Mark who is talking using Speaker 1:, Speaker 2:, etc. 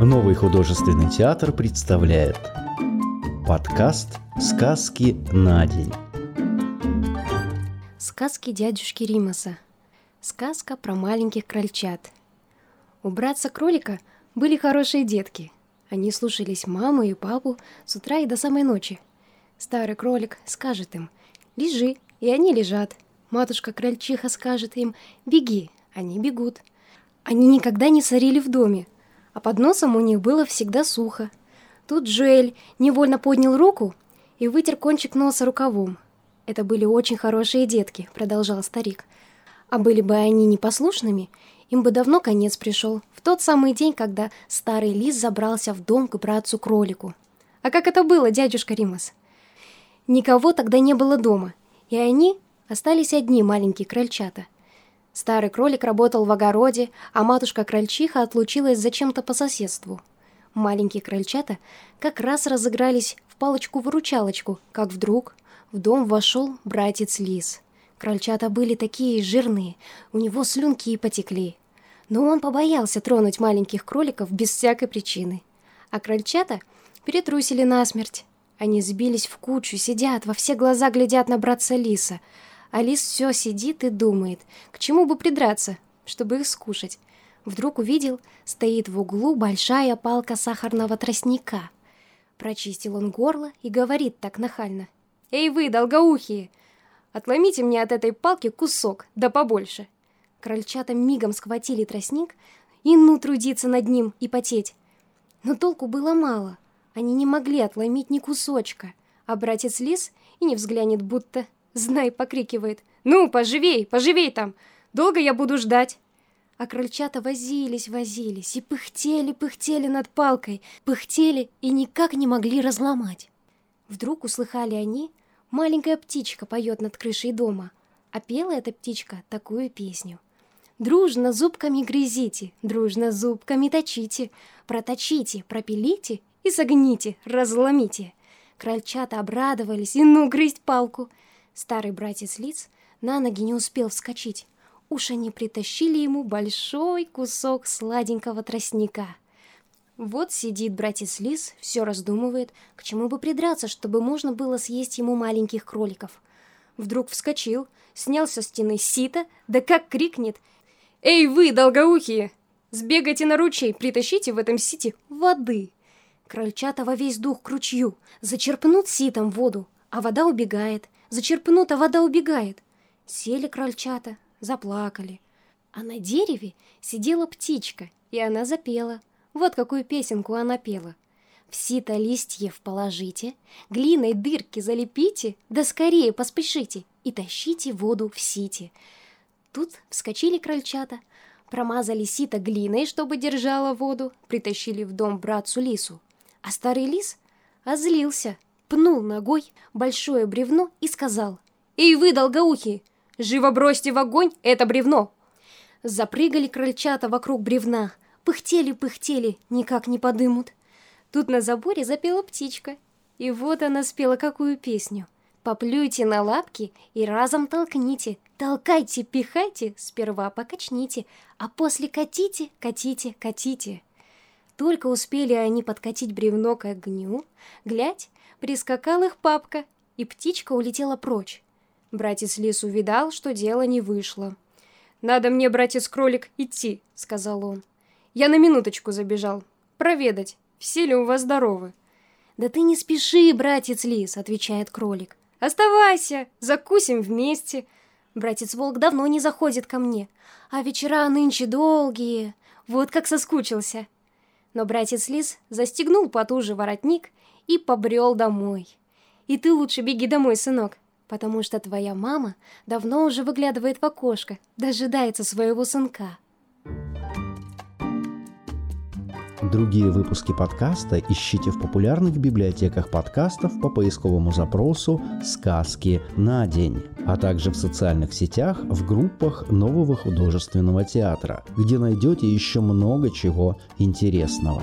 Speaker 1: Новый художественный театр представляет подкаст «Сказки на день».
Speaker 2: Сказки дядюшки Римаса. Сказка про маленьких крольчат. У братца-кролика были хорошие детки. Они слушались маму и папу с утра и до самой ночи. Старый кролик скажет им «Лежи», и они лежат. Матушка-крольчиха скажет им «Беги», они бегут. Они никогда не сорили в доме, а под носом у них было всегда сухо. Тут Джуэль невольно поднял руку и вытер кончик носа рукавом. «Это были очень хорошие детки», — продолжал старик. «А были бы они непослушными, им бы давно конец пришел, в тот самый день, когда старый лис забрался в дом к братцу-кролику. А как это было, дядюшка Римас?» Никого тогда не было дома, и они остались одни маленькие крольчата — Старый кролик работал в огороде, а матушка-крольчиха отлучилась зачем-то по соседству. Маленькие крольчата как раз разыгрались в палочку-выручалочку, как вдруг в дом вошел братец-лис. Крольчата были такие жирные, у него слюнки и потекли. Но он побоялся тронуть маленьких кроликов без всякой причины. А крольчата перетрусили насмерть. Они сбились в кучу, сидят, во все глаза глядят на братца-лиса — Алис все сидит и думает, к чему бы придраться, чтобы их скушать. Вдруг увидел, стоит в углу большая палка сахарного тростника. Прочистил он горло и говорит так нахально. «Эй вы, долгоухие, отломите мне от этой палки кусок, да побольше». Крольчата мигом схватили тростник и ну трудиться над ним и потеть. Но толку было мало, они не могли отломить ни кусочка, а братец Лис и не взглянет будто Знай покрикивает. «Ну, поживей, поживей там! Долго я буду ждать!» А крольчата возились, возились и пыхтели, пыхтели над палкой, пыхтели и никак не могли разломать. Вдруг услыхали они, маленькая птичка поет над крышей дома, а пела эта птичка такую песню. Дружно зубками грызите, дружно зубками точите, проточите, пропилите и согните, разломите. Крольчата обрадовались и ну грызть палку — Старый братец Лиц на ноги не успел вскочить. Уж они притащили ему большой кусок сладенького тростника. Вот сидит братец Лис, все раздумывает, к чему бы придраться, чтобы можно было съесть ему маленьких кроликов. Вдруг вскочил, снял со стены сито, да как крикнет «Эй вы, долгоухие! Сбегайте на ручей, притащите в этом сите воды!» Крольчата во весь дух к ручью, зачерпнут ситом воду, а вода убегает — Зачерпнута вода убегает. Сели крольчата, заплакали. А на дереве сидела птичка, и она запела. Вот какую песенку она пела. В сито листьев положите, глиной дырки залепите, да скорее поспешите и тащите воду в сите. Тут вскочили крольчата, промазали сито глиной, чтобы держала воду, притащили в дом братцу лису. А старый лис озлился — пнул ногой большое бревно и сказал «Эй вы, долгоухие, живо бросьте в огонь это бревно!» Запрыгали крольчата вокруг бревна, пыхтели-пыхтели, никак не подымут. Тут на заборе запела птичка, и вот она спела какую песню. Поплюйте на лапки и разом толкните, толкайте, пихайте, сперва покачните, а после катите, катите, катите. Только успели они подкатить бревно к огню, глядь, Прискакал их папка, и птичка улетела прочь. Братец Лис увидал, что дело не вышло. «Надо мне, братец-кролик, идти», — сказал он. «Я на минуточку забежал. Проведать, все ли у вас здоровы?» «Да ты не спеши, братец Лис», — отвечает кролик. «Оставайся, закусим вместе». Братец-волк давно не заходит ко мне, а вечера нынче долгие. Вот как соскучился. Но братец Лис застегнул потуже воротник и побрел домой. И ты лучше беги домой, сынок, потому что твоя мама давно уже выглядывает в окошко, дожидается своего сынка.
Speaker 1: Другие выпуски подкаста ищите в популярных библиотеках подкастов по поисковому запросу «Сказки на день», а также в социальных сетях в группах Нового художественного театра, где найдете еще много чего интересного.